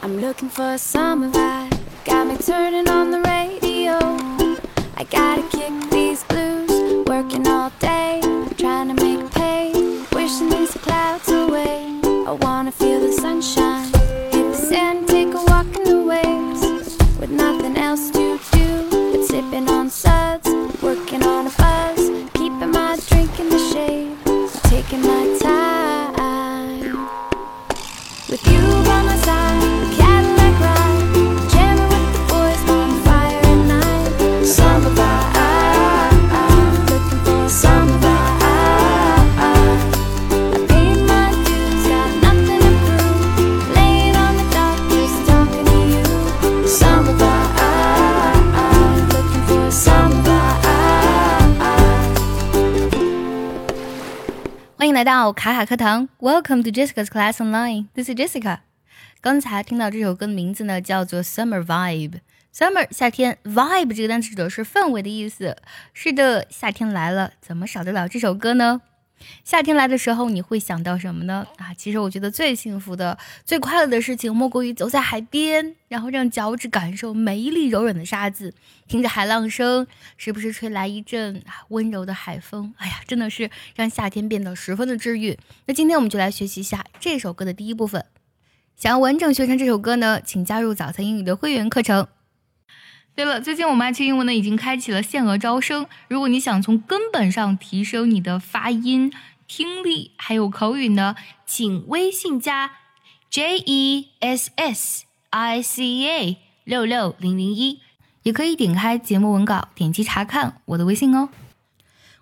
I'm looking for a summer vibe. Got me turning on the radio. I gotta kick 来到卡卡课堂，Welcome to Jessica's Class Online. This is Jessica. 刚才听到这首歌的名字呢，叫做 Summer Vibe。Summer 夏天，Vibe 这个单词指的是氛围的意思。是的，夏天来了，怎么少得了这首歌呢？夏天来的时候，你会想到什么呢？啊，其实我觉得最幸福的、最快乐的事情，莫过于走在海边，然后让脚趾感受每一粒柔软的沙子，听着海浪声，时不时吹来一阵啊温柔的海风。哎呀，真的是让夏天变得十分的治愈。那今天我们就来学习一下这首歌的第一部分。想要完整学成这首歌呢，请加入早餐英语的会员课程。对了，最近我们爱趣英文呢已经开启了限额招生。如果你想从根本上提升你的发音、听力还有口语呢，请微信加 J E S S I C A 六六零零一，也可以点开节目文稿，点击查看我的微信哦。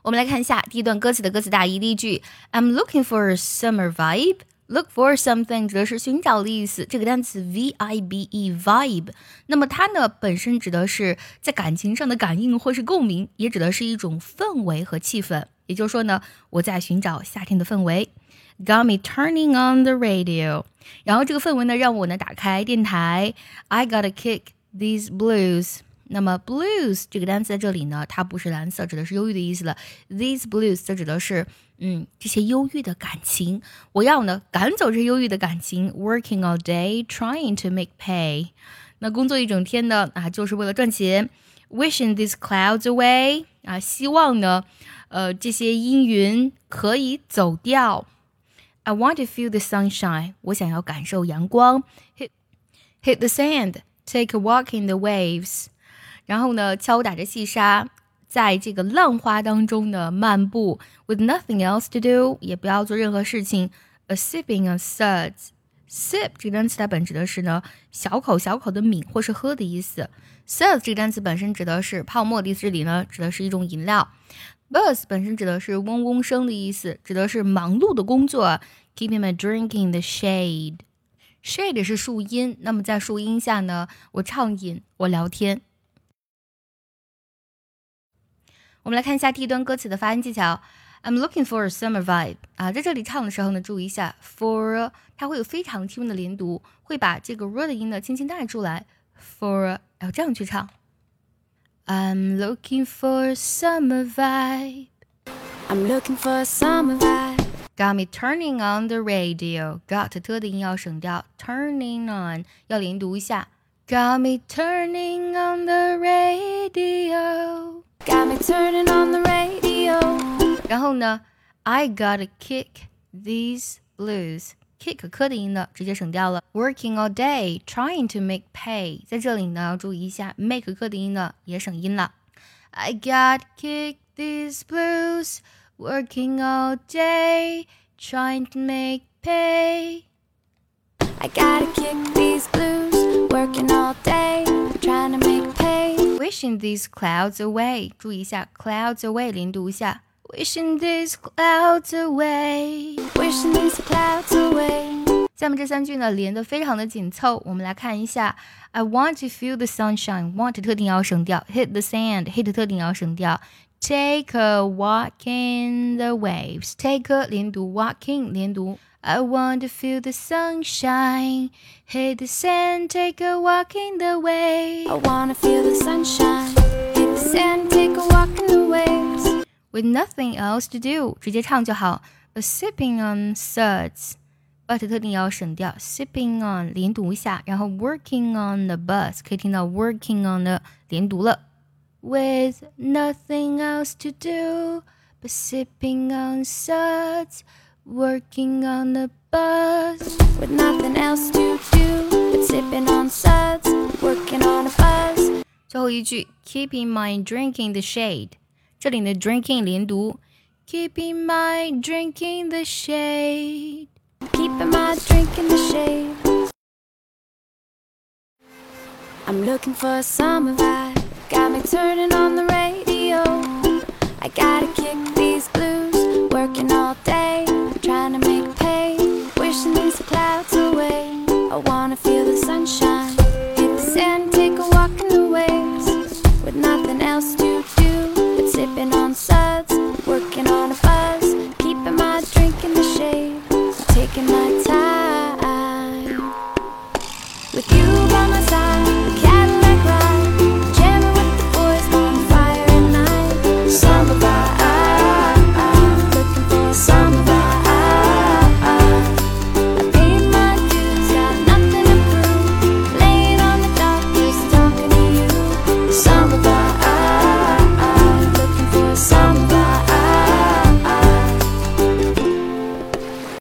我们来看一下第一段歌词的歌词大意。第一句，I'm looking for a summer vibe。Look for something 指的是寻找的意思，这个单词 v i b e vibe，那么它呢本身指的是在感情上的感应或是共鸣，也指的是一种氛围和气氛。也就是说呢，我在寻找夏天的氛围。Got me turning on the radio，然后这个氛围呢让我呢打开电台。I gotta kick these blues。那么 blues 这个单词在这里呢，它不是蓝色，指的是忧郁的意思了。These blues 则指的是嗯这些忧郁的感情。我要呢赶走这些忧郁的感情。Working all day trying to make pay，那工作一整天呢啊就是为了赚钱。Wishing these clouds away 啊，希望呢呃这些阴云可以走掉。I want to feel the sunshine，我想要感受阳光。Hit hit the sand，take a walk in the waves。 然后呢，敲打着细沙，在这个浪花当中呢漫步，with nothing else to do，也不要做任何事情。A sipping of suds，sip 这个单词它本指的是呢小口小口的抿或是喝的意思。suds 这个单词本身指的是泡沫的意思，这里呢指的是一种饮料。Buzz 本身指的是嗡嗡声的意思，指的是忙碌的工作。Keeping my drink in the shade。shade 是树荫，那么在树荫下呢，我畅饮，我聊天。我们来看一下第一段歌词的发音技巧。I'm looking for a summer vibe 啊，在这里唱的时候呢，注意一下 for 它会有非常轻微的连读，会把这个 r 的音呢轻轻带出来。For 要这样去唱。I'm looking for a summer vibe. I'm looking for a summer vibe. Got me turning on the radio. Got 特的音要省掉，turning on 要连读一下。Got me turning on the radio. 然后呢，I gotta kick these blues。kick 科的音呢，直接省掉了。Working all day trying to make pay，在这里呢要注意一下，make 科的音呢也省音了。I gotta kick these blues。Working all day trying to make pay。 I gotta kick Wishing these clouds away，注意一下，clouds away 连读一下。Wishing these clouds away。 Wishing these clouds away. 下面这三句呢连得非常的紧凑，我们来看一下。I want to feel the sunshine。want 特定要省掉，hit the sand，hit 特定要省掉。Take a walk in the waves。Take a 连读，walking 连读。 I want to feel the sunshine. Hit the sand, take a walk in the waves. I wanna feel the sunshine. Hit the sand, take a walk in the waves. With nothing else to do，直接唱就好。A sipping on suds。 ，but 特定要省掉，sipping on 连读一下，然后 working on the bus 可以听到 working on 的连读了。With nothing else to do but sipping on suds, working on the bus. With nothing else to do but sipping on suds, working on a buzz. 最后一句，keeping my drink in the shade，这里的 drinking 连读，keeping my drink in the shade。 Keeping my drink in the shade. I'm looking for a summer vibe. Got me turning on the radio. I gotta kick sipping on sun.